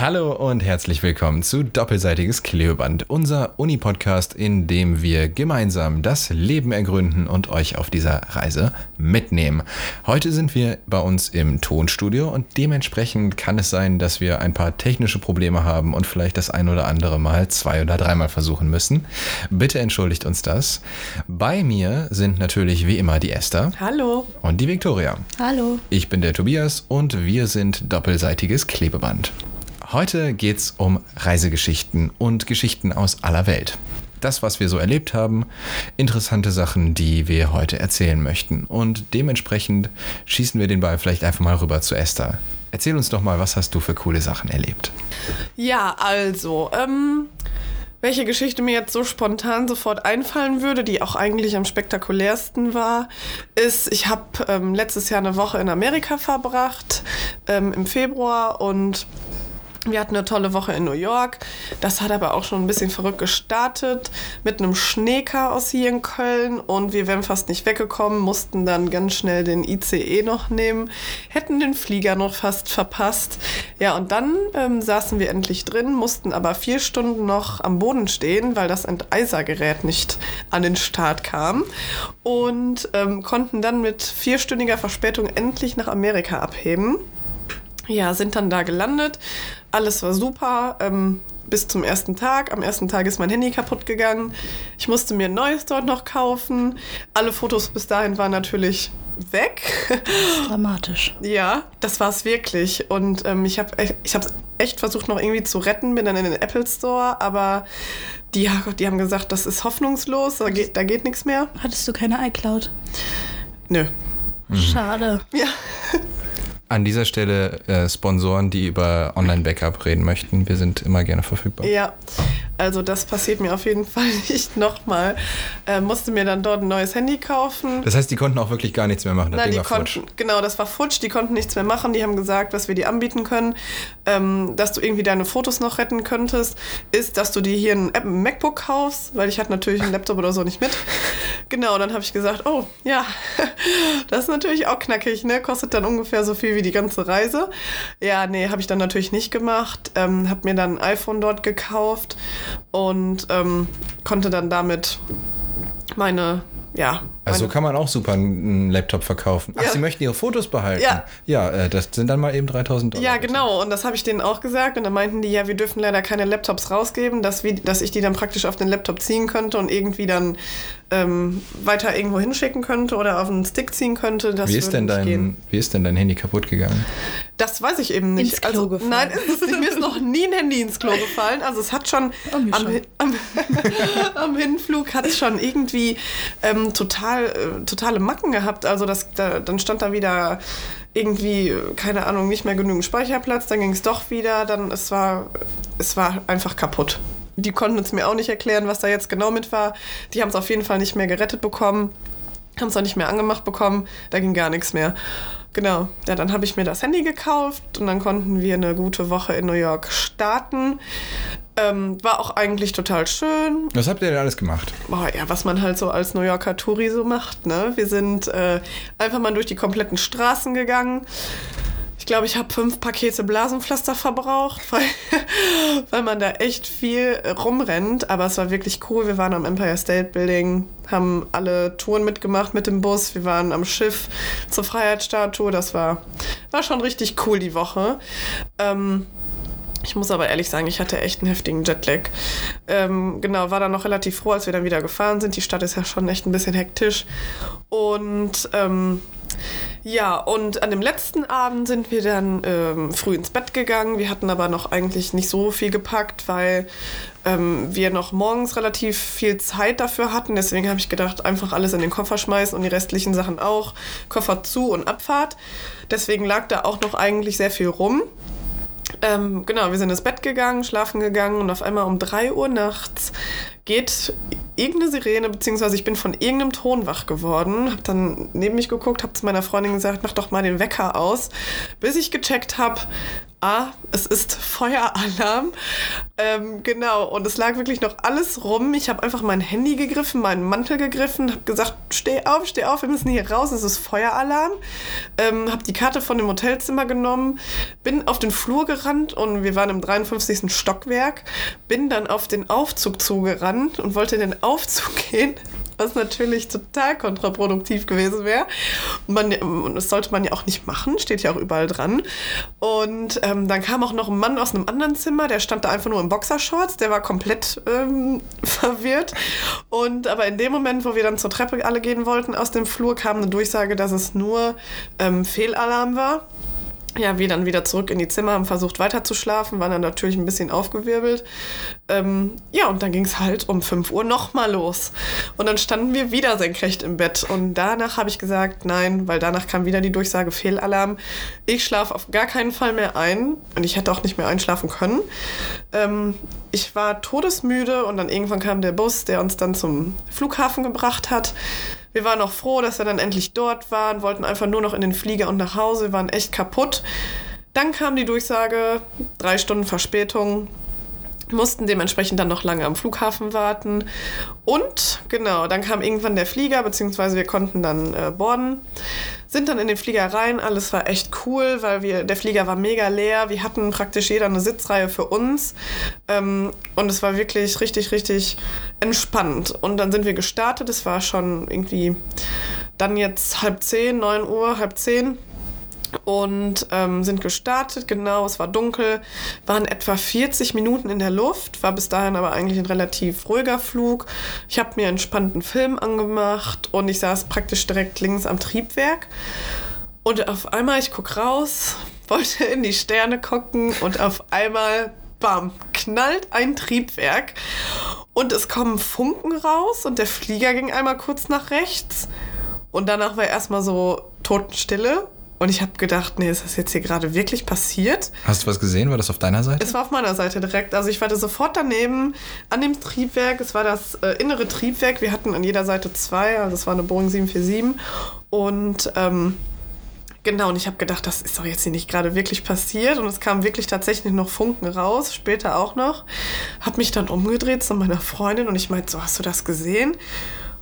Hallo und herzlich willkommen zu Doppelseitiges Klebeband, unser Uni-Podcast, in dem wir gemeinsam das Leben ergründen und euch auf dieser Reise mitnehmen. Heute sind wir bei uns im Tonstudio und dementsprechend kann es sein, dass wir ein paar technische Probleme haben und vielleicht das ein oder andere Mal zwei oder dreimal versuchen müssen. Bitte entschuldigt uns das. Bei mir sind natürlich wie immer die Esther. Hallo. Und die Viktoria. Hallo. Ich bin der Tobias und wir sind Doppelseitiges Klebeband. Heute geht's um Reisegeschichten und Geschichten aus aller Welt. Das, was wir so erlebt haben, interessante Sachen, die wir heute erzählen möchten. Und dementsprechend schießen wir den Ball vielleicht einfach mal rüber zu Esther. Erzähl uns doch mal, was hast du für coole Sachen erlebt? Ja, also, ähm, welche Geschichte mir jetzt so spontan sofort einfallen würde, die auch eigentlich am spektakulärsten war, ist, ich habe ähm, letztes Jahr eine Woche in Amerika verbracht, ähm, im Februar und wir hatten eine tolle Woche in New York. Das hat aber auch schon ein bisschen verrückt gestartet mit einem Schneechaos hier in Köln und wir wären fast nicht weggekommen, mussten dann ganz schnell den ICE noch nehmen, hätten den Flieger noch fast verpasst. Ja, und dann ähm, saßen wir endlich drin, mussten aber vier Stunden noch am Boden stehen, weil das Enteisergerät nicht an den Start kam und ähm, konnten dann mit vierstündiger Verspätung endlich nach Amerika abheben. Ja, sind dann da gelandet. Alles war super. Ähm, bis zum ersten Tag. Am ersten Tag ist mein Handy kaputt gegangen. Ich musste mir ein neues dort noch kaufen. Alle Fotos bis dahin waren natürlich weg. Dramatisch. ja, das war es wirklich. Und ähm, ich habe ich hab echt versucht, noch irgendwie zu retten. Bin dann in den Apple Store, aber die, die haben gesagt, das ist hoffnungslos, da geht, da geht nichts mehr. Hattest du keine iCloud? Nö. Schade. Ja. An dieser Stelle äh, Sponsoren, die über Online-Backup reden möchten, wir sind immer gerne verfügbar. Ja, also das passiert mir auf jeden Fall nicht nochmal. Äh, musste mir dann dort ein neues Handy kaufen. Das heißt, die konnten auch wirklich gar nichts mehr machen. Das Nein, die konnten, futsch. genau, das war futsch, die konnten nichts mehr machen. Die haben gesagt, was wir dir anbieten können, ähm, dass du irgendwie deine Fotos noch retten könntest, ist, dass du dir hier ein, App- ein MacBook kaufst, weil ich hatte natürlich einen Laptop oder so nicht mit. Genau, dann habe ich gesagt, oh, ja, das ist natürlich auch knackig, ne? Kostet dann ungefähr so viel wie die ganze Reise. Ja, nee, habe ich dann natürlich nicht gemacht. Ähm, habe mir dann ein iPhone dort gekauft und ähm, konnte dann damit meine, ja, Also so kann man auch super einen Laptop verkaufen. Ach, Ja. Sie möchten Ihre Fotos behalten? Ja. Ja, äh, das sind dann mal eben 3000 Dollar. Ja, genau. Und das habe ich denen auch gesagt. Und dann meinten die, ja, wir dürfen leider keine Laptops rausgeben, dass, wir, dass ich die dann praktisch auf den Laptop ziehen könnte und irgendwie dann ähm, weiter irgendwo hinschicken könnte oder auf einen Stick ziehen könnte. Das Wie ist, denn dein, gehen. wie ist denn dein Handy kaputt gegangen? Das weiß ich eben nicht. Ins Klo gefallen. Nein, ist nicht. Mir ist noch nie ein Handy ins Klo gefallen. Also es hat schon, Oh, am, schon. Am, am Hinflug hat es schon irgendwie ähm, total, äh, totale Macken gehabt. Also das, da, dann stand da wieder irgendwie, keine Ahnung, nicht mehr genügend Speicherplatz. Dann ging es doch wieder. Dann es war, es war einfach kaputt. Die konnten es mir auch nicht erklären, was da jetzt genau mit war. Die haben es auf jeden Fall nicht mehr gerettet bekommen haben es auch nicht mehr angemacht bekommen, da ging gar nichts mehr. Genau, ja, dann habe ich mir das Handy gekauft und dann konnten wir eine gute Woche in New York starten. Ähm, war auch eigentlich total schön. Was habt ihr denn alles gemacht? Boah, ja, was man halt so als New Yorker Touri so macht, ne? Wir sind äh, einfach mal durch die kompletten Straßen gegangen. Ich glaube, ich habe fünf Pakete Blasenpflaster verbraucht, weil, weil man da echt viel rumrennt. Aber es war wirklich cool. Wir waren am Empire State Building, haben alle Touren mitgemacht mit dem Bus. Wir waren am Schiff zur Freiheitsstatue. Das war, war schon richtig cool die Woche. Ähm, ich muss aber ehrlich sagen, ich hatte echt einen heftigen Jetlag. Ähm, genau, war dann noch relativ froh, als wir dann wieder gefahren sind. Die Stadt ist ja schon echt ein bisschen hektisch. Und ähm, ja, und an dem letzten Abend sind wir dann ähm, früh ins Bett gegangen. Wir hatten aber noch eigentlich nicht so viel gepackt, weil ähm, wir noch morgens relativ viel Zeit dafür hatten. Deswegen habe ich gedacht, einfach alles in den Koffer schmeißen und die restlichen Sachen auch. Koffer zu und Abfahrt. Deswegen lag da auch noch eigentlich sehr viel rum. Ähm, genau, wir sind ins Bett gegangen, schlafen gegangen und auf einmal um 3 Uhr nachts geht irgendeine Sirene, beziehungsweise ich bin von irgendeinem Ton wach geworden, hab dann neben mich geguckt, hab zu meiner Freundin gesagt, mach doch mal den Wecker aus. bis ich gecheckt habe, ah, es ist Feueralarm. Ähm, genau, und es lag wirklich noch alles rum. Ich habe einfach mein Handy gegriffen, meinen Mantel gegriffen, habe gesagt, steh auf, steh auf, wir müssen hier raus, es ist Feueralarm. Ähm, habe die Karte von dem Hotelzimmer genommen, bin auf den Flur gerannt und wir waren im 53. Stockwerk, bin dann auf den Aufzug zugerannt und wollte in den Aufzug gehen was natürlich total kontraproduktiv gewesen wäre. Und das sollte man ja auch nicht machen, steht ja auch überall dran. Und ähm, dann kam auch noch ein Mann aus einem anderen Zimmer, der stand da einfach nur in Boxershorts, der war komplett ähm, verwirrt. Und aber in dem Moment, wo wir dann zur Treppe alle gehen wollten aus dem Flur, kam eine Durchsage, dass es nur ähm, Fehlalarm war ja, wir dann wieder zurück in die Zimmer, haben versucht weiter zu schlafen, waren dann natürlich ein bisschen aufgewirbelt. Ähm, ja, und dann ging es halt um 5 Uhr nochmal los. Und dann standen wir wieder senkrecht im Bett. Und danach habe ich gesagt, nein, weil danach kam wieder die Durchsage Fehlalarm. Ich schlafe auf gar keinen Fall mehr ein. Und ich hätte auch nicht mehr einschlafen können. Ähm, ich war todesmüde und dann irgendwann kam der Bus, der uns dann zum Flughafen gebracht hat. Wir waren auch froh, dass wir dann endlich dort waren, wollten einfach nur noch in den Flieger und nach Hause, wir waren echt kaputt. Dann kam die Durchsage, drei Stunden Verspätung, mussten dementsprechend dann noch lange am Flughafen warten. Und genau, dann kam irgendwann der Flieger, beziehungsweise wir konnten dann äh, boarden sind dann in den Flieger rein. Alles war echt cool, weil wir, der Flieger war mega leer. Wir hatten praktisch jeder eine Sitzreihe für uns. Ähm, und es war wirklich richtig, richtig entspannt. Und dann sind wir gestartet. Es war schon irgendwie dann jetzt halb zehn, neun Uhr, halb zehn und ähm, sind gestartet. Genau, es war dunkel, waren etwa 40 Minuten in der Luft, war bis dahin aber eigentlich ein relativ ruhiger Flug. Ich habe mir einen spannenden Film angemacht und ich saß praktisch direkt links am Triebwerk. Und auf einmal, ich gucke raus, wollte in die Sterne gucken und auf einmal, bam, knallt ein Triebwerk und es kommen Funken raus und der Flieger ging einmal kurz nach rechts. Und danach war erstmal so Totenstille und ich habe gedacht, nee, ist das jetzt hier gerade wirklich passiert? Hast du was gesehen? War das auf deiner Seite? Es war auf meiner Seite direkt. Also ich war da sofort daneben an dem Triebwerk. Es war das äh, innere Triebwerk. Wir hatten an jeder Seite zwei. Also es war eine Boeing 747. Und ähm, genau, und ich habe gedacht, das ist doch jetzt hier nicht gerade wirklich passiert. Und es kam wirklich tatsächlich noch Funken raus, später auch noch. Habe mich dann umgedreht zu meiner Freundin und ich meinte, so, hast du das gesehen?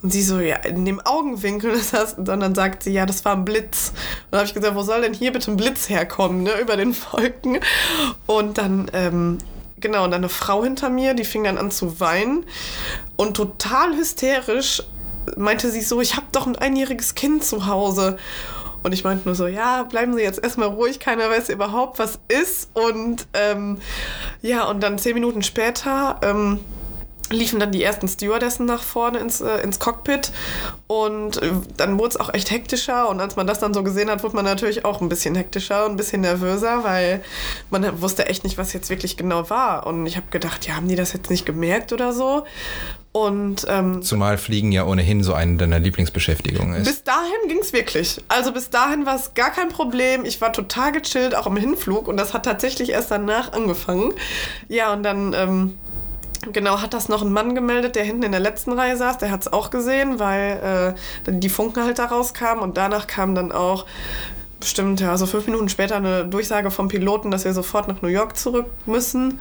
Und sie so, ja, in dem Augenwinkel, das und dann sagt sie, ja, das war ein Blitz. Und dann habe ich gesagt, wo soll denn hier bitte ein Blitz herkommen, ne, über den Wolken? Und dann, ähm, genau, und dann eine Frau hinter mir, die fing dann an zu weinen und total hysterisch meinte sie so, ich habe doch ein einjähriges Kind zu Hause. Und ich meinte nur so, ja, bleiben Sie jetzt erstmal ruhig, keiner weiß überhaupt, was ist. Und ähm, ja, und dann zehn Minuten später ähm, liefen dann die ersten Stewardessen nach vorne ins, äh, ins Cockpit und äh, dann wurde es auch echt hektischer und als man das dann so gesehen hat, wurde man natürlich auch ein bisschen hektischer und ein bisschen nervöser, weil man wusste echt nicht, was jetzt wirklich genau war und ich habe gedacht, ja, haben die das jetzt nicht gemerkt oder so und, ähm, Zumal Fliegen ja ohnehin so eine deiner Lieblingsbeschäftigungen ist. Bis dahin ging es wirklich. Also bis dahin war es gar kein Problem. Ich war total gechillt, auch im Hinflug. Und das hat tatsächlich erst danach angefangen. Ja, und dann ähm, Genau, hat das noch ein Mann gemeldet, der hinten in der letzten Reihe saß. Der hat es auch gesehen, weil äh, die Funken halt da rauskamen. Und danach kam dann auch bestimmt, ja, so fünf Minuten später eine Durchsage vom Piloten, dass wir sofort nach New York zurück müssen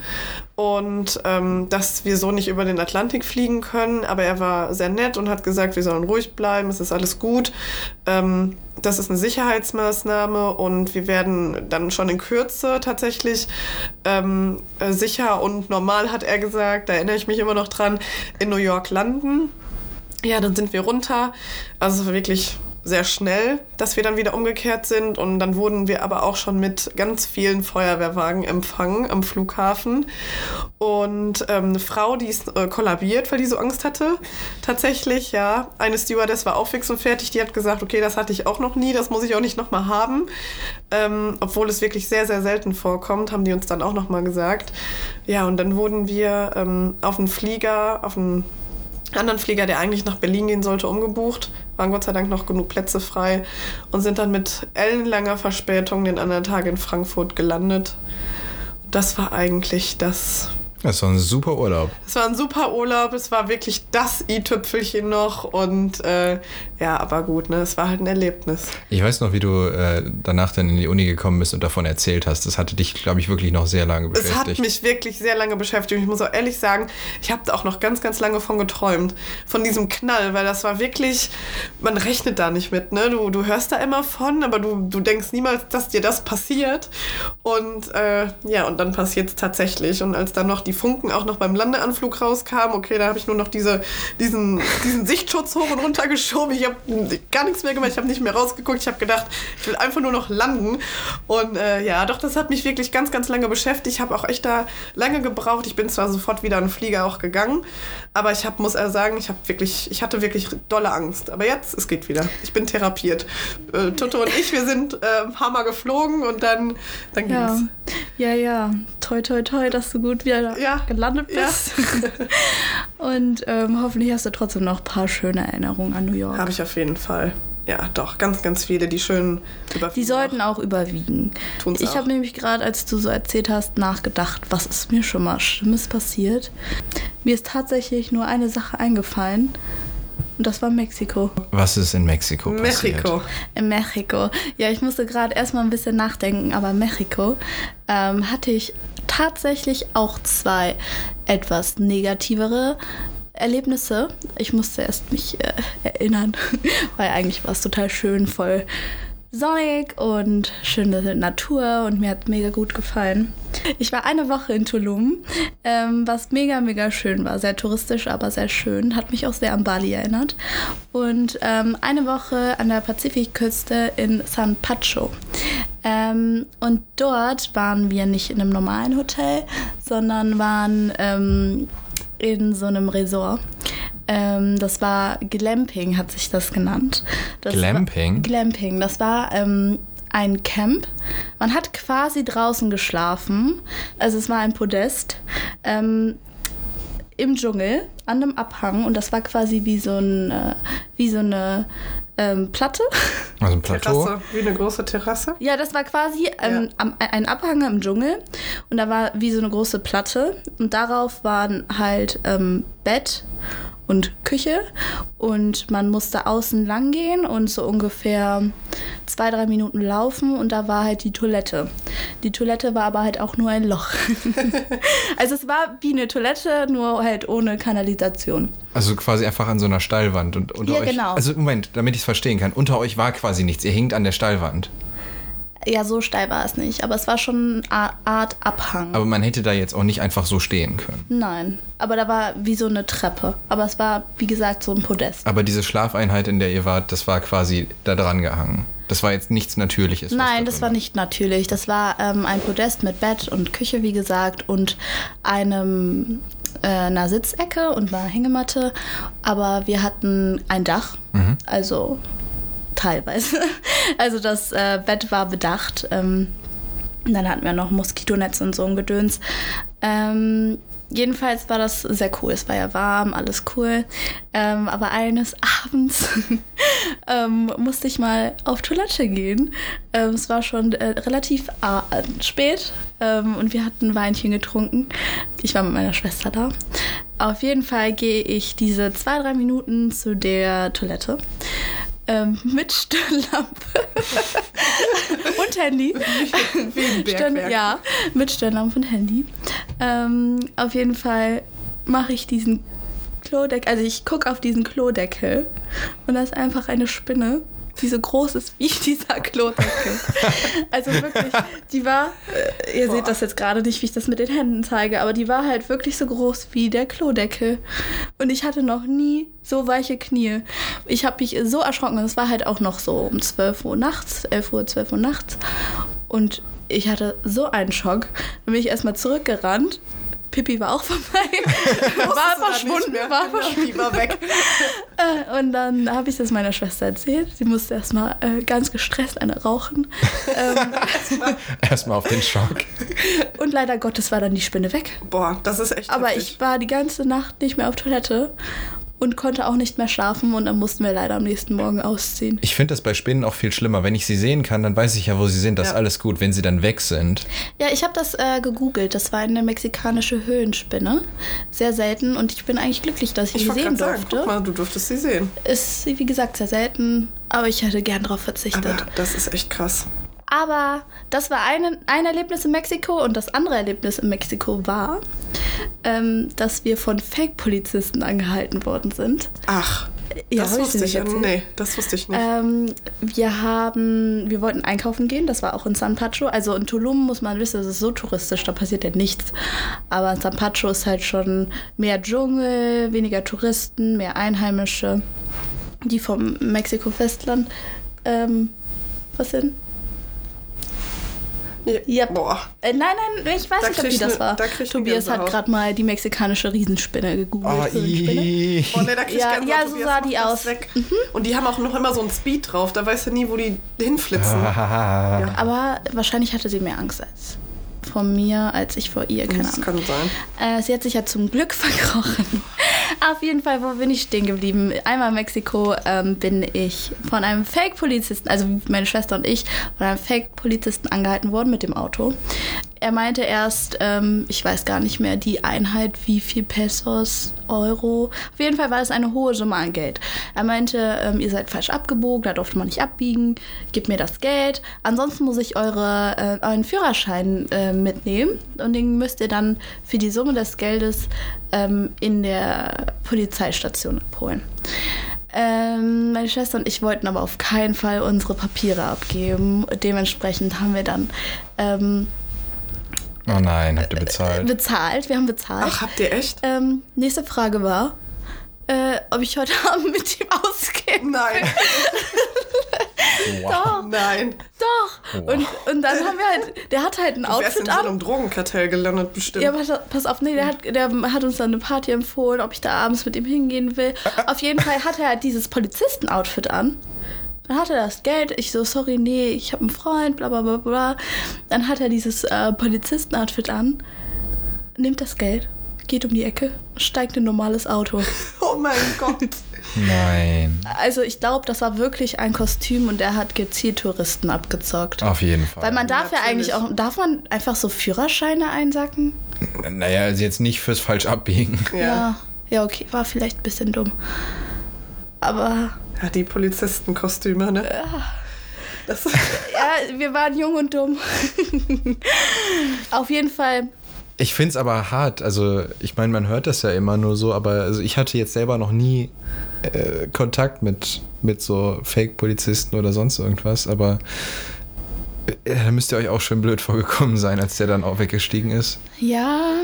und ähm, dass wir so nicht über den Atlantik fliegen können. Aber er war sehr nett und hat gesagt, wir sollen ruhig bleiben, es ist alles gut. Ähm, das ist eine Sicherheitsmaßnahme und wir werden dann schon in Kürze tatsächlich ähm, sicher und normal, hat er gesagt, da erinnere ich mich immer noch dran, in New York landen. Ja, dann sind wir runter. Also es war wirklich sehr schnell, dass wir dann wieder umgekehrt sind. Und dann wurden wir aber auch schon mit ganz vielen Feuerwehrwagen empfangen am Flughafen. Und ähm, eine Frau, die ist äh, kollabiert, weil die so Angst hatte. Tatsächlich, ja. Eine Stewardess war auch fix und fertig. Die hat gesagt, okay, das hatte ich auch noch nie, das muss ich auch nicht nochmal haben. Ähm, obwohl es wirklich sehr, sehr selten vorkommt, haben die uns dann auch nochmal gesagt. Ja, und dann wurden wir ähm, auf einen Flieger, auf einen anderen Flieger, der eigentlich nach Berlin gehen sollte, umgebucht. Waren Gott sei Dank noch genug Plätze frei und sind dann mit ellenlanger Verspätung den anderen Tag in Frankfurt gelandet. Das war eigentlich das Das war ein super Urlaub. Es war ein super Urlaub, es war wirklich das i-Tüpfelchen noch und äh, ja, aber gut, ne? Es war halt ein Erlebnis. Ich weiß noch, wie du äh, danach dann in die Uni gekommen bist und davon erzählt hast. Das hatte dich, glaube ich, wirklich noch sehr lange beschäftigt. Es hat mich wirklich sehr lange beschäftigt. Ich muss auch ehrlich sagen, ich habe auch noch ganz, ganz lange von geträumt. Von diesem Knall, weil das war wirklich, man rechnet da nicht mit, ne? Du, du hörst da immer von, aber du, du denkst niemals, dass dir das passiert. Und äh, ja, und dann passiert es tatsächlich. Und als dann noch die Funken auch noch beim Landeanflug rauskamen, okay, da habe ich nur noch diese, diesen, diesen Sichtschutz hoch und runter geschoben. Ich habe gar nichts mehr gemacht, ich habe nicht mehr rausgeguckt. Ich habe gedacht, ich will einfach nur noch landen. Und äh, ja, doch, das hat mich wirklich ganz, ganz lange beschäftigt. Ich habe auch echt da lange gebraucht. Ich bin zwar sofort wieder in den Flieger auch gegangen, aber ich hab, muss eher sagen, ich, hab wirklich, ich hatte wirklich dolle Angst. Aber jetzt, es geht wieder. Ich bin therapiert. Äh, Toto und ich, wir sind äh, ein paar Mal geflogen und dann, dann Ja, ging's. ja, ja. Toi, toi, toi, dass du gut wieder Ja, gelandet ja. bist. Und ähm, hoffentlich hast du trotzdem noch ein paar schöne Erinnerungen an New York. Habe ich auf jeden Fall. Ja, doch, ganz, ganz viele, die schön über Die sollten auch überwiegen. Tun's ich auch. habe nämlich gerade, als du so erzählt hast, nachgedacht, was ist mir schon mal Schlimmes passiert. Mir ist tatsächlich nur eine Sache eingefallen. Und das war Mexiko. Was ist in Mexiko passiert? Mexiko. In Mexiko. Ja, ich musste gerade erstmal ein bisschen nachdenken, aber Mexiko ähm, hatte ich tatsächlich auch zwei etwas negativere Erlebnisse. Ich musste erst mich äh, erinnern, weil eigentlich war es total schön, voll sonnig und schöne Natur und mir hat mega gut gefallen. Ich war eine Woche in Tulum, ähm, was mega, mega schön war. Sehr touristisch, aber sehr schön. Hat mich auch sehr an Bali erinnert. Und ähm, eine Woche an der Pazifikküste in San Pacho. Ähm, und dort waren wir nicht in einem normalen Hotel, sondern waren ähm, in so einem Resort. Ähm, das war Glamping, hat sich das genannt. Das Glamping? War, Glamping, das war ähm, ein Camp. Man hat quasi draußen geschlafen. Also es war ein Podest. Ähm, im Dschungel an einem Abhang und das war quasi wie so, ein, äh, wie so eine ähm, Platte. Also ein Plateau. Terrasse, wie eine große Terrasse. Ja, das war quasi ähm, am, ein Abhang im Dschungel und da war wie so eine große Platte und darauf waren halt ähm, Bett und Küche und man musste außen lang gehen und so ungefähr zwei, drei Minuten laufen und da war halt die Toilette. Die Toilette war aber halt auch nur ein Loch. also es war wie eine Toilette, nur halt ohne Kanalisation. Also quasi einfach an so einer Steilwand. Und unter Ja, euch, genau. Also Moment, damit ich es verstehen kann. Unter euch war quasi nichts. Ihr hinkt an der Steilwand. Ja, so steil war es nicht, aber es war schon eine Art Abhang. Aber man hätte da jetzt auch nicht einfach so stehen können. Nein, aber da war wie so eine Treppe. Aber es war, wie gesagt, so ein Podest. Aber diese Schlafeinheit, in der ihr wart, das war quasi da dran gehangen. Das war jetzt nichts Natürliches. Nein, da das war nicht natürlich. Das war ähm, ein Podest mit Bett und Küche, wie gesagt, und einem äh, einer Sitzecke und einer Hängematte. Aber wir hatten ein Dach, also teilweise. Also das äh, Bett war bedacht. Ähm, dann hatten wir noch Moskitonetz und so ein Gedöns. Ähm, jedenfalls war das sehr cool. Es war ja warm, alles cool. Ähm, aber eines Abends ähm, musste ich mal auf Toilette gehen. Ähm, es war schon äh, relativ äh, spät ähm, und wir hatten ein Weinchen getrunken. Ich war mit meiner Schwester da. Auf jeden Fall gehe ich diese zwei, drei Minuten zu der Toilette. Ähm, mit Stirnlampe und Handy. Stirn, Bergwerk. ja, mit Stirnlampe und Handy. Ähm, auf jeden Fall mache ich diesen Klodeckel, also ich gucke auf diesen Klodeckel und da ist einfach eine Spinne, die so groß ist wie dieser Klodeckel. also wirklich, die war, äh, ihr seht das jetzt gerade nicht, wie ich das mit den Händen zeige, aber die war halt wirklich so groß wie der Klodeckel. Und ich hatte noch nie so weiche Knie. Ich habe mich so erschrocken. Es war halt auch noch so um 12 Uhr nachts, 11 Uhr, 12 Uhr nachts. Und ich hatte so einen Schock. Dann bin ich erstmal zurückgerannt. Pipi war auch vorbei. war dann nicht verschwunden, war Genau, verschwunden. Die war weg. Äh, Und dann habe ich das meiner Schwester erzählt. Sie musste erstmal äh, ganz gestresst eine rauchen. ähm, Erstmal auf den Schock. und leider Gottes war dann die Spinne weg. Boah, das ist echt Aber heftig. ich war die ganze Nacht nicht mehr auf Toilette. Und konnte auch nicht mehr schlafen und dann mussten wir leider am nächsten Morgen ausziehen. Ich finde das bei Spinnen auch viel schlimmer. Wenn ich sie sehen kann, dann weiß ich ja, wo sie sind. Das ist Ja. alles gut. Wenn sie dann weg sind. Ja, ich habe das äh, gegoogelt. Das war eine mexikanische Höhenspinne. Sehr selten und ich bin eigentlich glücklich, dass ich, Ich sie wollte sehen gerade sagen, durfte. guck mal, du durftest sie sehen. Ist, wie gesagt, sehr selten, aber ich hätte gern darauf verzichtet. Aber das ist echt krass. Aber das war ein, ein Erlebnis in Mexiko und das andere Erlebnis in Mexiko war, ähm, dass wir von Fake-Polizisten angehalten worden sind. Ach, Ja, das ich wusste ich. nicht erzählt? Nee, das wusste ich nicht. Ähm, wir haben, wir wollten einkaufen gehen, das war auch in San Pacho. Also in Tulum muss man wissen, das ist so touristisch, da passiert ja nichts. Aber in San Pacho ist halt schon mehr Dschungel, weniger Touristen, mehr Einheimische, die vom Mexiko-Festland. Ähm, was denn? Ja. Boah. Äh, nein, nein, ich weiß Da nicht, ob die das ne- war. da ne Tobias hat gerade mal die mexikanische Riesenspinne gegoogelt. Oh. Oh, nee, da krieg ich Ja, Gänsehaut, ja, so Tobias, sah die das aus. Mhm. Weg. Und die haben auch noch immer so einen Speed drauf. Da weißt du nie, wo die hinflitzen. Ah. Aber wahrscheinlich hatte sie mehr Angst als vor mir, als ich vor ihr. Keine Das Ahnung. kann sein. Äh, sie hat sich ja zum Glück verkrochen. Auf jeden Fall, wo bin ich stehen geblieben? Einmal in Mexiko ähm, bin ich von einem Fake-Polizisten, also meine Schwester und ich, von einem Fake-Polizisten angehalten worden mit dem Auto. Er meinte erst, ähm, ich weiß gar nicht mehr, die Einheit, wie viel Pesos, Euro. Auf jeden Fall war das eine hohe Summe an Geld. Er meinte, ähm, ihr seid falsch abgebogen, da durfte man nicht abbiegen, gebt mir das Geld. Ansonsten muss ich eure, äh, euren Führerschein äh, mitnehmen und den müsst ihr dann für die Summe des Geldes ähm, in der Polizeistation abholen. Ähm, meine Schwester und ich wollten aber auf keinen Fall unsere Papiere abgeben. Dementsprechend haben wir dann ähm, Oh nein, habt ihr bezahlt? bezahlt. Wir haben bezahlt. Ach, habt ihr echt? Ähm, nächste Frage war, äh, ob ich heute Abend mit ihm ausgehe. Nein. Doch, Nein. doch. Und, und dann haben wir halt, der hat halt ein Du wärst in Outfit so an. einem Drogenkartell gelandet, bestimmt. Ja, pass, pass auf, nee, der hat, der hat uns dann eine Party empfohlen, ob ich da abends mit ihm hingehen will. Auf jeden Fall hat er halt dieses Polizisten-Outfit an. Dann hat er das Geld. Ich so, sorry, nee, ich habe einen Freund, bla bla bla bla. Dann hat er dieses äh, Polizisten-Outfit an, nimmt das Geld, geht um die Ecke, steigt in ein normales Auto. oh mein Gott. Nein. Also ich glaube, das war wirklich ein Kostüm und er hat gezielt Touristen abgezockt. Auf jeden Fall. Weil man darf ja Natürlich. eigentlich auch, darf man einfach so Führerscheine einsacken? naja, also jetzt nicht fürs falsch abbiegen. Ja. Ja, ja, okay, war vielleicht ein bisschen dumm. Aber Ja, die Polizistenkostüme, ne? Das, ja, wir waren jung und dumm. Auf jeden Fall. Ich finde es aber hart. Also, ich meine, man hört das ja immer nur so, aber also ich hatte jetzt selber noch nie äh, Kontakt mit, mit so Fake-Polizisten oder sonst irgendwas, aber äh, da müsst ihr euch auch schön blöd vorgekommen sein, als der dann auch weggestiegen ist. Ja,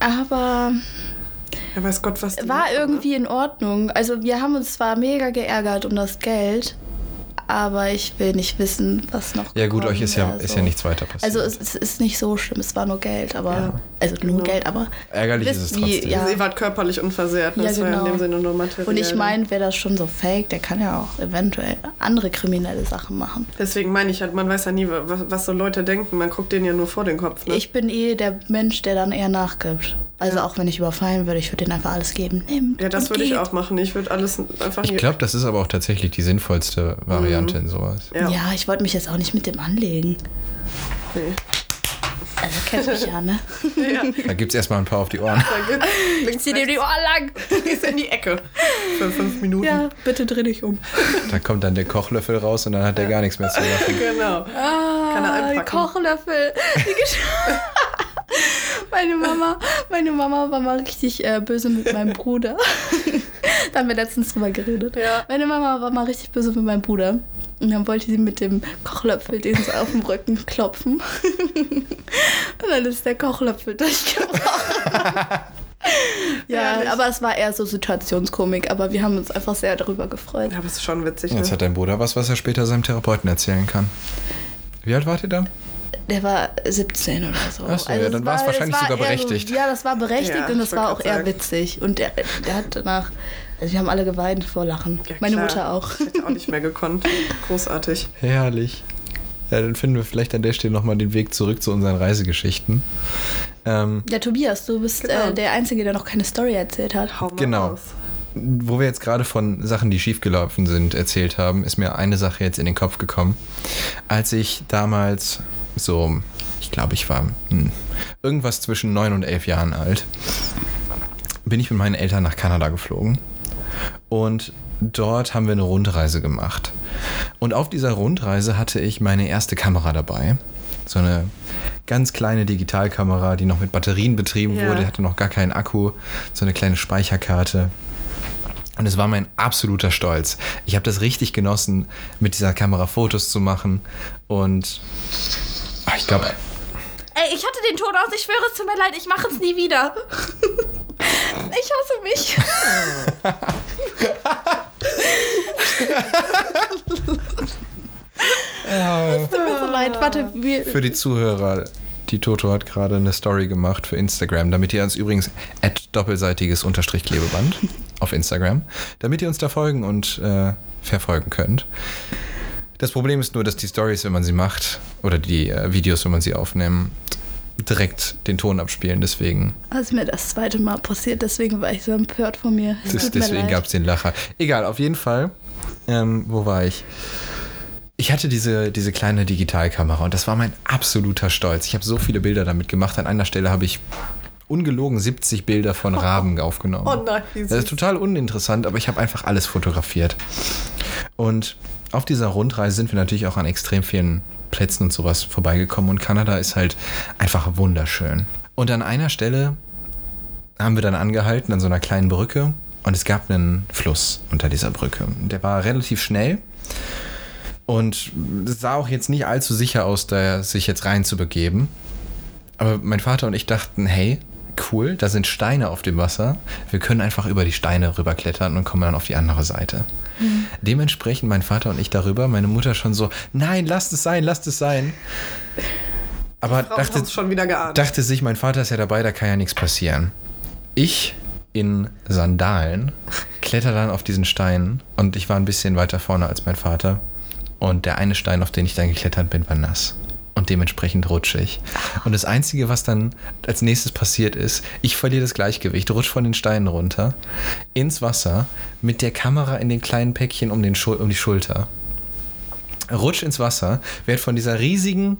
aber ja, weiß Gott, was war machen, ne? irgendwie in Ordnung. Also wir haben uns zwar mega geärgert um das Geld, aber ich will nicht wissen, was noch Ja, gut, euch ist ja, wäre, ist so. ja nichts weiter passiert. Also es, es ist nicht so schlimm, es war nur Geld, aber Ja. also nur Geld, aber Ärgerlich wisst ist es wie- trotzdem. ja. Also ihr wart körperlich unversehrt? Ja, das war ja in genau. dem Sinne nur materiell. und ich meine, wer das schon so fake, der kann ja auch eventuell andere kriminelle Sachen machen. Deswegen meine ich halt, man weiß ja nie, was, was so Leute denken. Man guckt denen ja nur vor den Kopf, ne? Ich bin eh der Mensch, der dann eher nachgibt. Also Ja. auch wenn ich überfallen würde, ich würde denen einfach alles geben. Nimmt ja, das würde ich auch machen. Ich würde alles einfach Ich glaube, das ist aber auch tatsächlich die sinnvollste Variante in sowas. Ja. Ja. ich wollte mich jetzt auch nicht mit dem anlegen. Nee. Also kennt mich ja, ne? Ja, Da gibt es erstmal ein paar auf die Ohren. links, Zieh dir die Ohren lang. gehst in die Ecke für fünf Minuten. Ja, bitte dreh dich um. Da kommt dann der Kochlöffel raus und dann hat er gar nichts mehr zu lachen. Genau. Kann er Ah, einpacken. Kochlöffel. Meine Mama, meine Mama war mal richtig äh, böse mit meinem Bruder. da haben wir letztens drüber geredet. Ja. Meine Mama war mal richtig böse mit meinem Bruder. Und dann wollte sie mit dem Kochlöffel den so auf den Rücken klopfen. Und dann ist der Kochlöffel durchgebrochen. ja, Herrlich. aber es war eher so Situationskomik. Aber wir haben uns einfach sehr darüber gefreut. Ja, aber es ist schon witzig, ne? Jetzt hat dein Bruder was, was er später seinem Therapeuten erzählen kann. Wie alt wart ihr da? Der war 17 oder so. Also Ach so, ja, dann war es wahrscheinlich war sogar berechtigt. So, ja, das war berechtigt Ja, und das war auch eher sagen. witzig. Und der, der hat danach, also wir haben alle geweint vor Lachen. Ja, Meine klar. Mutter auch. Ich hätte auch nicht mehr gekonnt. Großartig. Herrlich. Ja, dann finden wir vielleicht an der Stelle nochmal den Weg zurück zu unseren Reisegeschichten. Ähm, Ja, Tobias, du bist Genau. äh, der Einzige, der noch keine Story erzählt hat. Hau mal Genau. raus. wo wir jetzt gerade von Sachen, die schiefgelaufen sind, erzählt haben, ist mir eine Sache jetzt in den Kopf gekommen. Als ich damals so, ich glaube, ich war hm, irgendwas zwischen neun und elf Jahren alt, bin ich mit meinen Eltern nach Kanada geflogen. Und dort haben wir eine Rundreise gemacht. Und auf dieser Rundreise hatte ich meine erste Kamera dabei. So eine ganz kleine Digitalkamera, die noch mit Batterien betrieben Ja. wurde, hatte noch gar keinen Akku, so eine kleine Speicherkarte. Und es war mein absoluter Stolz. Ich habe das richtig genossen, mit dieser Kamera Fotos zu machen. Und ich glaube, Ey, ich hatte den Ton aus, ich schwöre, es tut mir leid, ich mache es nie wieder. ich hasse mich. Es tut mir so leid. Warte, wir. für die Zuhörer, die Toto hat gerade eine Story gemacht für Instagram, damit ihr uns übrigens at doppelseitiges Unterstrich Klebeband auf Instagram, damit ihr uns da folgen und äh, verfolgen könnt. Das Problem ist nur, dass die Stories, wenn man sie macht, oder die äh, Videos, wenn man sie aufnimmt, direkt den Ton abspielen. Deswegen, Das ist mir das zweite Mal passiert, deswegen war ich so empört von mir. Das, deswegen gab es den Lacher. Egal, auf jeden Fall. Ähm, wo war ich? Ich hatte diese, diese kleine Digitalkamera und das war mein absoluter Stolz. Ich habe so viele Bilder damit gemacht. An einer Stelle habe ich ungelogen 70 Bilder von Raben aufgenommen. Oh nein, wie Das ist total uninteressant, aber ich habe einfach alles fotografiert. Und auf dieser Rundreise sind wir natürlich auch an extrem vielen Plätzen und sowas vorbeigekommen und Kanada ist halt einfach wunderschön. Und an einer Stelle haben wir dann angehalten an so einer kleinen Brücke und es gab einen Fluss unter dieser Brücke. Der war relativ schnell und sah auch jetzt nicht allzu sicher aus, da sich jetzt reinzubegeben. Aber mein Vater und ich dachten, hey, cool, da sind Steine auf dem Wasser. Wir können einfach über die Steine rüberklettern und kommen dann auf die andere Seite. Dementsprechend mein Vater und ich darüber, meine Mutter schon so, nein, lasst es sein, lasst es sein. Aber dachte, dachte sich, mein Vater ist ja dabei, da kann ja nichts passieren. Ich in Sandalen kletter dann auf diesen Stein und ich war ein bisschen weiter vorne als mein Vater. Und der eine Stein, auf den ich dann geklettert bin, war nass. Und dementsprechend rutschig. Und das Einzige, was dann als nächstes passiert ist, ich verliere das Gleichgewicht, rutsch von den Steinen runter, ins Wasser, mit der Kamera in dem kleinen Päckchen um, den Schul um die Schulter rutsch ins Wasser, werd von dieser riesigen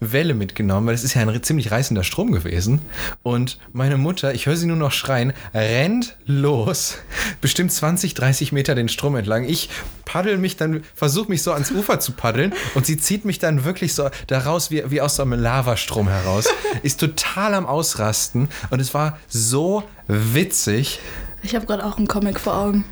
Welle mitgenommen, weil es ist ja ein ziemlich reißender Strom gewesen. Und meine Mutter, ich höre sie nur noch schreien, rennt los, bestimmt 20, 30 Meter den Strom entlang. Ich paddel mich dann, versuche mich so ans Ufer zu paddeln und sie zieht mich dann wirklich so daraus wie, wie aus so einem Lavastrom heraus. Ist total am Ausrasten und es war so witzig. Ich habe gerade auch einen Comic vor Augen.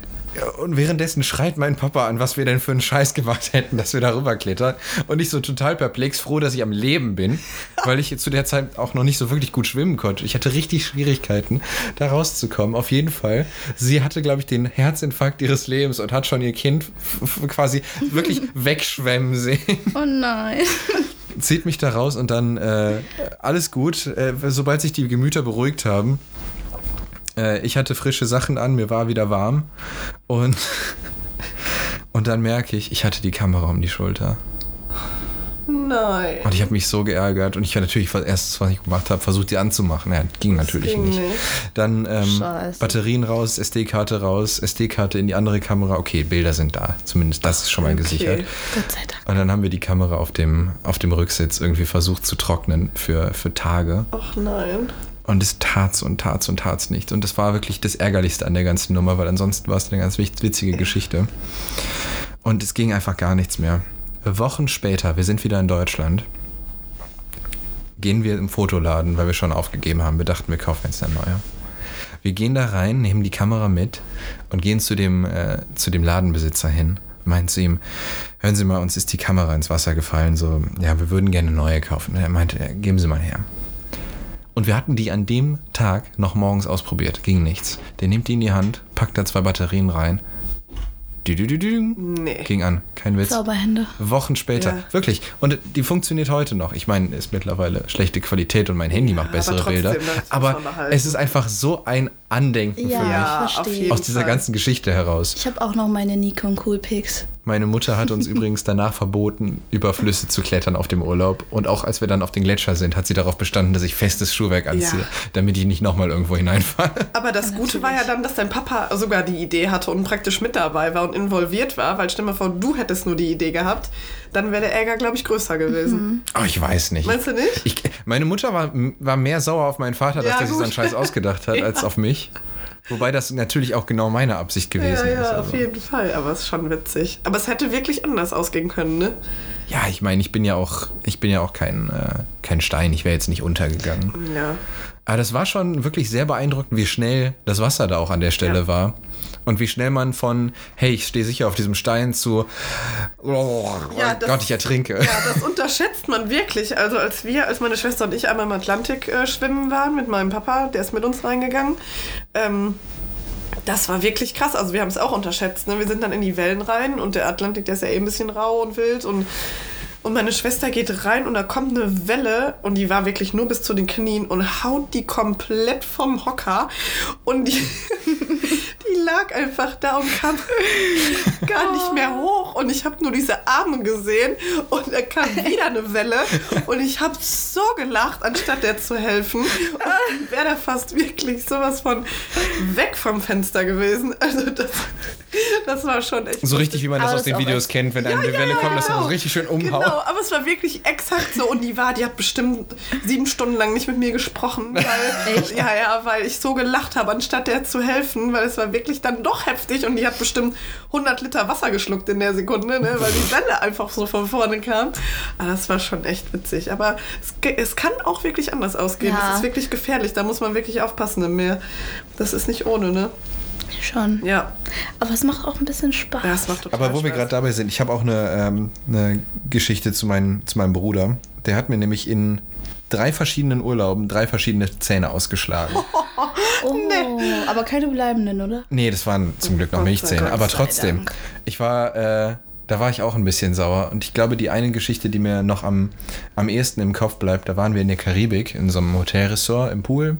Und währenddessen schreit mein Papa an, was wir denn für einen Scheiß gemacht hätten, dass wir darüber klettern. Und ich so total perplex, froh, dass ich am Leben bin, weil ich zu der Zeit auch noch nicht so wirklich gut schwimmen konnte. Ich hatte richtig Schwierigkeiten, da rauszukommen. Auf jeden Fall. Sie hatte, glaube ich, den Herzinfarkt ihres Lebens und hat schon ihr Kind quasi wirklich wegschwemmen sehen. Oh nein. Zieht mich da raus und dann äh, alles gut. Äh, sobald sich die Gemüter beruhigt haben, äh, ich hatte frische Sachen an, mir war wieder warm und, und dann merke ich, ich hatte die Kamera um die Schulter. Nein. Und ich habe mich so geärgert und ich war natürlich das erste, was ich gemacht habe, versucht, die anzumachen. Ja, ging natürlich ging nicht. nicht. Dann ähm. Batterien raus, SD-Karte raus, SD-Karte in die andere Kamera. Okay, Bilder sind da. Zumindest das ist schon mal Okay. gesichert. Gott sei Dank. Und dann haben wir die Kamera auf dem, auf dem Rücksitz irgendwie versucht zu trocknen für, für Tage. Ach nein. Und es tat's und tat's und tat's nicht. Und das war wirklich das Ärgerlichste an der ganzen Nummer, weil ansonsten war es eine ganz witzige Geschichte. Und es ging einfach gar nichts mehr. Wochen später, wir sind wieder in Deutschland, gehen wir im Fotoladen, weil wir schon aufgegeben haben. Wir dachten, wir kaufen jetzt eine neue. Wir gehen da rein, nehmen die Kamera mit und gehen zu dem, äh, zu dem Ladenbesitzer hin. Meinen zu ihm, hören Sie mal, uns ist die Kamera ins Wasser gefallen. So, ja, wir würden gerne eine neue kaufen. Und er meinte, geben Sie mal her. Und wir hatten die an dem Tag noch morgens ausprobiert. Ging nichts. Der nimmt die in die Hand, packt da zwei Batterien rein. Nee. Ging an. Kein Witz. Zauberhände. Wochen später. Ja. Wirklich. Und die funktioniert heute noch. Ich meine, ist mittlerweile schlechte Qualität und mein Handy macht aber bessere trotzdem, Bilder. Aber es ist einfach so ein Andenken Ja. für mich. Ja, Aus dieser Fall. ganzen Geschichte heraus. Ich habe auch noch meine Nikon Cool Pics. Meine Mutter hat uns übrigens danach verboten, über Flüsse zu klettern auf dem Urlaub. Und auch als wir dann auf den Gletscher sind, hat sie darauf bestanden, dass ich festes Schuhwerk anziehe, Ja. damit ich nicht nochmal irgendwo hineinfalle. Aber das Gute war ja dann, dass dein Papa sogar die Idee hatte und praktisch mit dabei war und involviert war, weil stell mal vor, du hättest nur die Idee gehabt, dann wäre der Ärger, glaube ich, größer gewesen. Oh, ich weiß nicht. Meinst du nicht? Ich, meine Mutter war, war mehr sauer auf meinen Vater, dass Ja, der sich so einen. Scheiß ausgedacht hat, Ja. als auf mich. Wobei das natürlich auch genau meine Absicht gewesen Ja, ja, ist. auf also. jeden Fall. Aber es ist schon witzig. Aber es hätte wirklich anders ausgehen können, ne? Ja, ich meine, ich bin ja auch, ich bin ja auch kein, äh, kein Stein. Ich wäre jetzt nicht untergegangen. Ja. Aber das war schon wirklich sehr beeindruckend, wie schnell das Wasser da auch an der Stelle Ja. war. Und wie schnell man von, hey, ich stehe sicher auf diesem Stein zu, oh, Ja, das- Gott, ich ertrinke. Ja, das unterschätzt man wirklich. Also als wir, als meine Schwester und ich einmal im Atlantik äh, schwimmen waren mit meinem Papa, der ist mit uns reingegangen. Ähm, das war wirklich krass. Also wir haben es auch unterschätzt. Ne? Wir sind dann in die Wellen rein und der Atlantik, der ist ja eh ein bisschen rau und wild und und meine Schwester geht rein und da kommt eine Welle und die war wirklich nur bis zu den Knien und haut die komplett vom Hocker und die, die lag einfach da und kam gar nicht mehr hoch und ich habe nur diese Arme gesehen und da kam wieder eine Welle und ich habe so gelacht, anstatt der zu helfen und wäre da fast wirklich sowas von weg vom Fenster gewesen. Also das, das war schon echt So richtig, wie man das aus den Videos echt- kennt, wenn eine ja, Welle ja, kommt, dass er genau. so richtig schön umhaut. Genau, aber es war wirklich exakt so. Und die war, die hat bestimmt sieben Stunden lang nicht mit mir gesprochen. Weil, Echt? Ja, ja, weil ich so gelacht habe, anstatt der zu helfen, weil es war wirklich dann doch heftig und die hat bestimmt 100 Liter Wasser geschluckt in der Sekunde, ne, weil die Welle einfach so von vorne kam. Aber das war schon echt witzig. Aber es, es kann auch wirklich anders ausgehen. Ja. Es ist wirklich gefährlich. Da muss man wirklich aufpassen im Meer. Das ist nicht ohne, ne? Schon. Ja. Aber es macht auch ein bisschen Spaß. Ja, es macht total Aber wo wir Spaß. gerade dabei sind, ich habe auch eine, ähm, eine Geschichte zu, mein, zu meinem Bruder. Der hat mir nämlich in drei verschiedenen Urlauben drei verschiedene Zähne ausgeschlagen. Oh, aber keine bleibenden, oder? Nee, das waren zum Glück noch Milchzähne. Dank. Aber trotzdem, ich war, äh, da war ich auch ein bisschen sauer. Und ich glaube, die eine Geschichte, die mir noch am, am ehesten im Kopf bleibt, da waren wir in der Karibik, in so einem Hotelressort im Pool.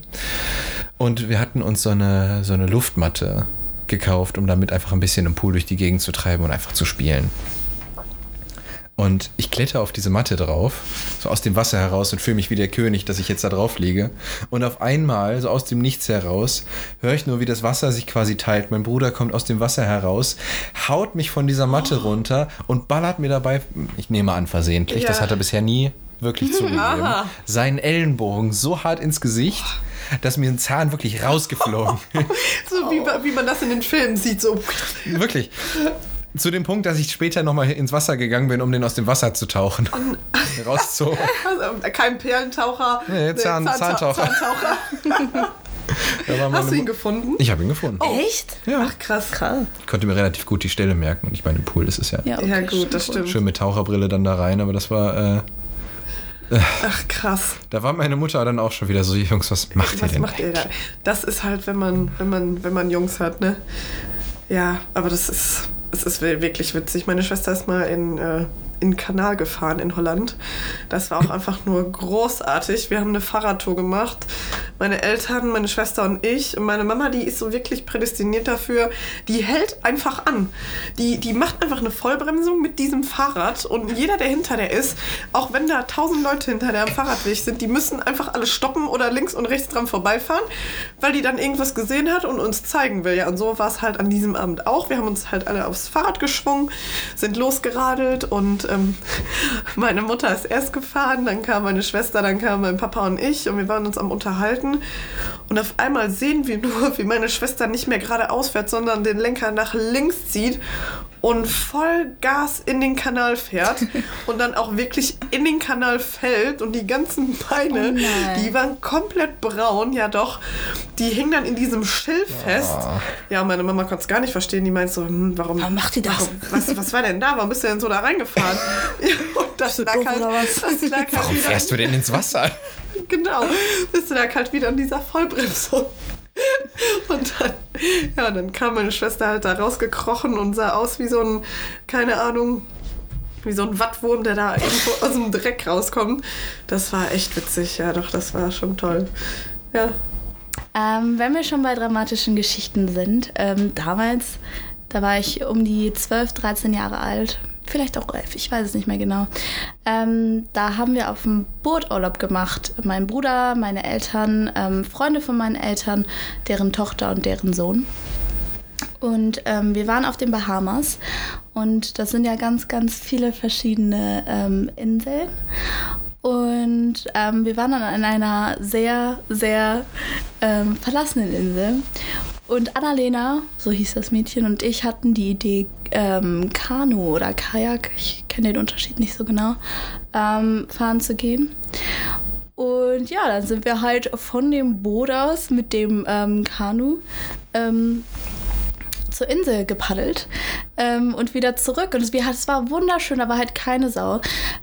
Und wir hatten uns so eine, so eine Luftmatte gekauft, um damit einfach ein bisschen im Pool durch die Gegend zu treiben und einfach zu spielen. Und ich kletter auf diese Matte drauf, so aus dem Wasser heraus und fühle mich wie der König, dass ich jetzt da drauf liege. Und auf einmal, so aus dem Nichts heraus, höre ich nur, wie das Wasser sich quasi teilt. Mein Bruder kommt aus dem Wasser heraus, haut mich von dieser Matte runter und ballert mir dabei, ich nehme an versehentlich, das Ja. hat er bisher nie wirklich zugegeben, seinen Ellenbogen so hart ins Gesicht, dass mir ein Zahn wirklich rausgeflogen So wie, wie man das in den Filmen sieht, so. Wirklich. Zu dem Punkt, dass ich später nochmal ins Wasser gegangen bin, um den aus dem Wasser zu tauchen. Rauszuholen. Also, kein Perlentaucher. Nee, Zahn- Zahntaucher. Zahntaucher. Da war Hast du ihn gefunden? Ich habe ihn gefunden. Echt? Ja. Ach, krass. Krass. Ich konnte mir relativ gut die Stelle merken. Und ich meine, im Pool ist es ja, Ja, okay, ja, gut, das stimmt. schön mit Taucherbrille dann da rein. Aber das war, äh, Ach, krass. da war meine Mutter dann auch schon wieder so, Jungs, was macht ihr Was denn? macht ihr da? Das ist halt, wenn man, wenn man, wenn man Jungs hat, ne? Ja, aber das ist, es ist wirklich witzig. Meine Schwester ist mal in, äh, in den Kanal gefahren in Holland. Das war auch einfach nur großartig. Wir haben eine Fahrradtour gemacht. Meine Eltern, meine Schwester und ich. Und meine Mama, die ist so wirklich prädestiniert dafür. Die hält einfach an. Die, die macht einfach eine Vollbremsung mit diesem Fahrrad. Und jeder, der hinter der ist, auch wenn da tausend Leute hinter der am Fahrradweg sind, die müssen einfach alle stoppen oder links und rechts dran vorbeifahren, weil die dann irgendwas gesehen hat und uns zeigen will. Ja, und so war es halt an diesem Abend auch. Wir haben uns halt alle aufs Fahrrad geschwungen, sind losgeradelt und ähm, meine Mutter ist erst gefahren, dann kam meine Schwester, dann kam mein Papa und ich und wir waren uns am Unterhalten. Und auf einmal sehen wir nur, wie meine Schwester nicht mehr geradeaus fährt, sondern den Lenker nach links zieht und voll Gas in den Kanal fährt und dann auch wirklich in den Kanal fällt und die ganzen Beine, Oh die waren komplett braun, ja doch, die hingen dann in diesem Schilf fest. Ja, meine Mama konnte es gar nicht verstehen, die meint so, hm, warum, Warum macht die das? Was, was war denn da? Warum bist du denn so da reingefahren? Ja, und das lag halt, das lag halt Warum fährst du denn ins Wasser? Genau, bist du da halt wieder an dieser Vollbremsung. Und dann, ja, dann kam meine Schwester halt da rausgekrochen und sah aus wie so ein, keine Ahnung, wie so ein Wattwurm, der da irgendwo aus dem Dreck rauskommt. Das war echt witzig, ja doch, das war schon toll. Ja, Ähm, wenn wir schon bei dramatischen Geschichten sind, ähm, damals, da war ich um die 12, 13 Jahre alt, vielleicht auch 11, ich weiß es nicht mehr genau. Ähm, da haben wir auf dem Boot Urlaub gemacht. Mein Bruder, meine Eltern, ähm, Freunde von meinen Eltern, deren Tochter und deren Sohn. Und ähm, wir waren auf den Bahamas und das sind ja ganz, ganz viele verschiedene ähm, Inseln. Und ähm, wir waren dann an einer sehr, sehr ähm, verlassenen Insel. Und Annalena, so hieß das Mädchen, und ich hatten die Idee, ähm, Kanu oder Kajak, ich kenne den Unterschied nicht so genau, ähm, fahren zu gehen. Und ja, dann sind wir halt von dem Boot aus mit dem ähm, Kanu ähm, zur Insel gepaddelt ähm, und wieder zurück. Und es, es, war wunderschön, da war halt keine Sau.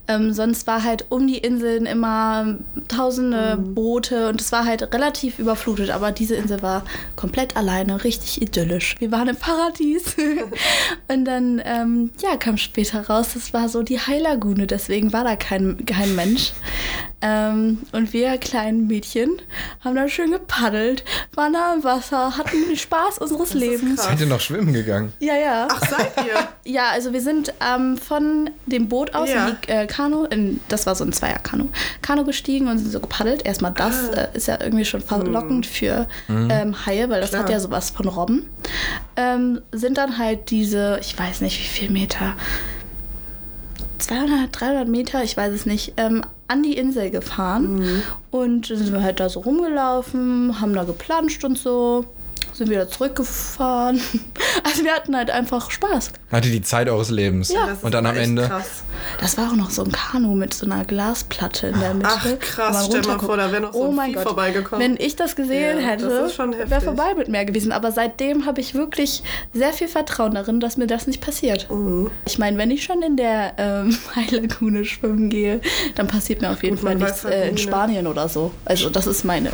Ähm, sonst war halt um die Inseln immer tausende mhm. Boote und es war halt relativ überflutet. Aber diese Insel war komplett alleine, richtig idyllisch. Wir waren im Paradies. und dann, ähm, ja, kam später raus, das war so die Heilagune, deswegen war da kein, kein Mensch. Ähm, und wir kleinen Mädchen haben da schön gepaddelt, waren da im Wasser, hatten den Spaß unseres Lebens. Seid ihr noch schwimmen gegangen? Ja, ja. Ach, seid ihr? ja, also wir sind ähm, von dem Boot aus ja. in die äh, Kanu, in, das war so ein Zweier-Kanu, Kanu gestiegen und sind so gepaddelt. Erstmal das ah. äh, ist ja irgendwie schon verlockend hm. für mhm. ähm, Haie, weil das Klar. hat ja sowas von Robben. Ähm, sind dann halt diese, ich weiß nicht wie viel Meter, 200, 300 Meter, ich weiß es nicht, ähm, an die Insel gefahren. Mhm. Und sind wir halt da so rumgelaufen, haben da geplanscht und so sind wieder zurückgefahren. Also wir hatten halt einfach Spaß. Hatte die Zeit eures Lebens. Ja. Und dann am Ende. Krass. Das war auch noch so ein Kanu mit so einer Glasplatte in der Mitte. Ach krass, stell mal vor, da wäre noch so oh ein mein Gott. vorbeigekommen. Wenn ich das gesehen ja, hätte, wäre vorbei mit mir gewesen. Aber seitdem habe ich wirklich sehr viel Vertrauen darin, dass mir das nicht passiert. Mhm. Ich meine, wenn ich schon in der ähm, Heilagune schwimmen gehe, dann passiert mir auf jeden Gut, Fall nichts halt äh, in Spanien oder so. Also das ist meine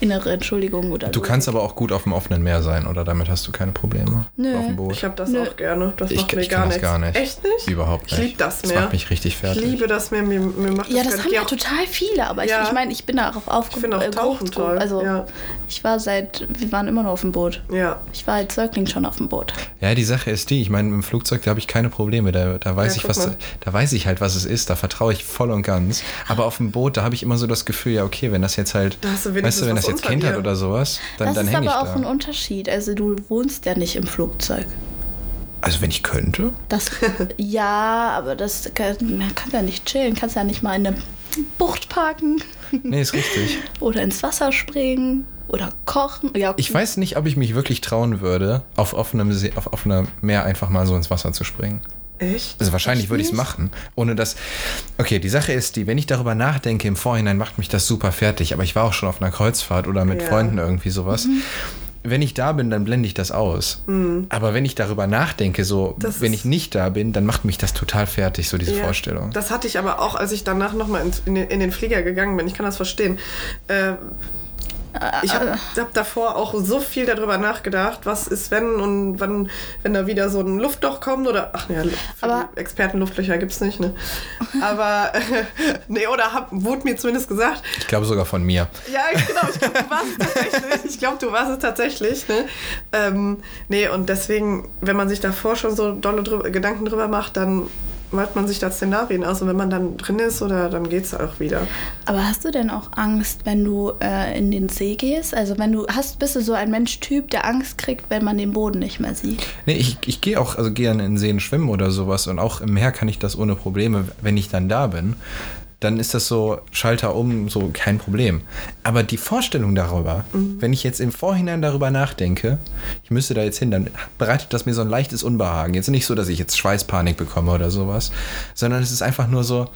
innere Entschuldigung. Oder du kannst aber auch gut auf dem offenen Meer sein, oder damit hast du keine Probleme Nö. auf dem Boot? Ich habe das Nö. auch gerne. Das ich, macht mir ich gar nichts. gar nicht. Echt nicht? Überhaupt nicht. Ich liebe das Meer. Das macht mich richtig fertig. Ich liebe das Meer. Mir, mir macht das Ja, das haben ja total viele, aber ja. ich, ich meine, ich bin darauf aufgewachsen. Ich finde auch Tauchen toll. Also ja. ich war seit, wir waren immer nur auf dem Boot. Ja. Ich war als Säugling schon auf dem Boot. Ja, die Sache ist die, ich meine, im Flugzeug, da habe ich keine Probleme. Da, da weiß ja, ich, was, da weiß ich halt, was es ist. Da vertraue ich voll und ganz. Aber auf dem Boot, da habe ich immer so das Gefühl, ja, okay, wenn das jetzt halt, da weißt du, wenn das jetzt Kind hat oder sowas, dann, das dann hänge ich Das ist aber auch ein Unterschied. Also du wohnst ja nicht im Flugzeug. Also wenn ich könnte? Das, ja, aber das kann, man kann ja nicht chillen, kannst ja nicht mal in eine Bucht parken. Nee, ist richtig. Oder ins Wasser springen oder kochen. Ja, Ich weiß nicht, ob ich mich wirklich trauen würde, auf offenem, See, auf offenem Meer einfach mal so ins Wasser zu springen. Echt? Also wahrscheinlich Echt würde ich es machen, ohne dass. Okay, die Sache ist die, wenn ich darüber nachdenke im Vorhinein, macht mich das super fertig. Aber ich war auch schon auf einer Kreuzfahrt oder mit ja. Freunden irgendwie sowas. Mhm wenn ich da bin, dann blende ich das aus. Mhm. Aber wenn ich darüber nachdenke, so, das wenn ich nicht da bin, dann macht mich das total fertig, so diese ja, Vorstellung. Das hatte ich aber auch, als ich danach nochmal in, in, in den Flieger gegangen bin. Ich kann das verstehen. Äh, ich habe hab davor auch so viel darüber nachgedacht, was ist, wenn und wann, wenn da wieder so ein Luftloch kommt oder, ach ja, aber Experten Luftlöcher gibt es nicht, ne? Aber, äh, nee, oder hab, wurde mir zumindest gesagt. Ich glaube sogar von mir. Ja, genau, ich glaube, du warst es tatsächlich. Ich glaube, du warst es tatsächlich, ne? Ähm, nee, und deswegen, wenn man sich davor schon so dolle drüber, Gedanken drüber macht, dann malt man sich da Szenarien aus und wenn man dann drin ist, oder dann geht es auch wieder. Aber hast du denn auch Angst, wenn du äh, in den See gehst? Also wenn du hast, bist du so ein Mensch-Typ, der Angst kriegt, wenn man den Boden nicht mehr sieht? Nee, ich, ich gehe auch also gerne in Seen schwimmen oder sowas und auch im Meer kann ich das ohne Probleme, wenn ich dann da bin dann ist das so Schalter um, so kein Problem. Aber die Vorstellung darüber, mhm. wenn ich jetzt im Vorhinein darüber nachdenke, ich müsste da jetzt hin, dann bereitet das mir so ein leichtes Unbehagen. Jetzt nicht so, dass ich jetzt Schweißpanik bekomme oder sowas, sondern es ist einfach nur so,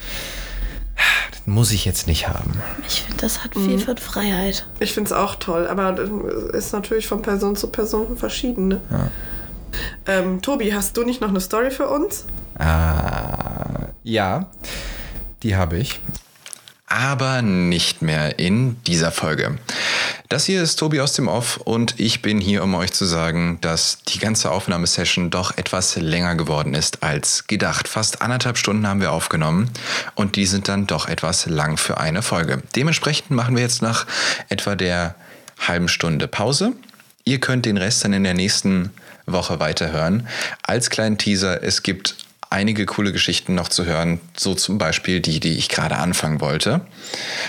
das muss ich jetzt nicht haben. Ich finde, das hat viel mhm. von Freiheit. Ich finde es auch toll, aber ist natürlich von Person zu Person verschieden. Ne? Ja. Ähm, Tobi, hast du nicht noch eine Story für uns? Ah, ja. Die habe ich. Aber nicht mehr in dieser Folge. Das hier ist Tobi aus dem Off und ich bin hier, um euch zu sagen, dass die ganze Aufnahmesession doch etwas länger geworden ist als gedacht. Fast anderthalb Stunden haben wir aufgenommen und die sind dann doch etwas lang für eine Folge. Dementsprechend machen wir jetzt nach etwa der halben Stunde Pause. Ihr könnt den Rest dann in der nächsten Woche weiterhören. Als kleinen Teaser, es gibt einige coole Geschichten noch zu hören, so zum Beispiel die, die ich gerade anfangen wollte.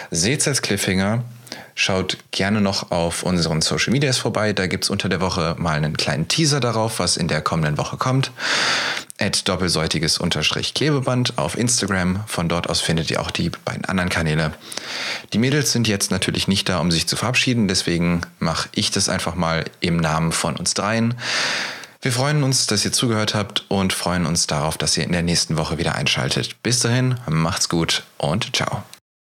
Seht's als Cliffhanger. Schaut gerne noch auf unseren Social Medias vorbei. Da gibt es unter der Woche mal einen kleinen Teaser darauf, was in der kommenden Woche kommt. At doppelseitiges Unterstrich Klebeband auf Instagram. Von dort aus findet ihr auch die beiden anderen Kanäle. Die Mädels sind jetzt natürlich nicht da, um sich zu verabschieden. Deswegen mache ich das einfach mal im Namen von uns dreien. Wir freuen uns, dass ihr zugehört habt und freuen uns darauf, dass ihr in der nächsten Woche wieder einschaltet. Bis dahin, macht's gut und ciao.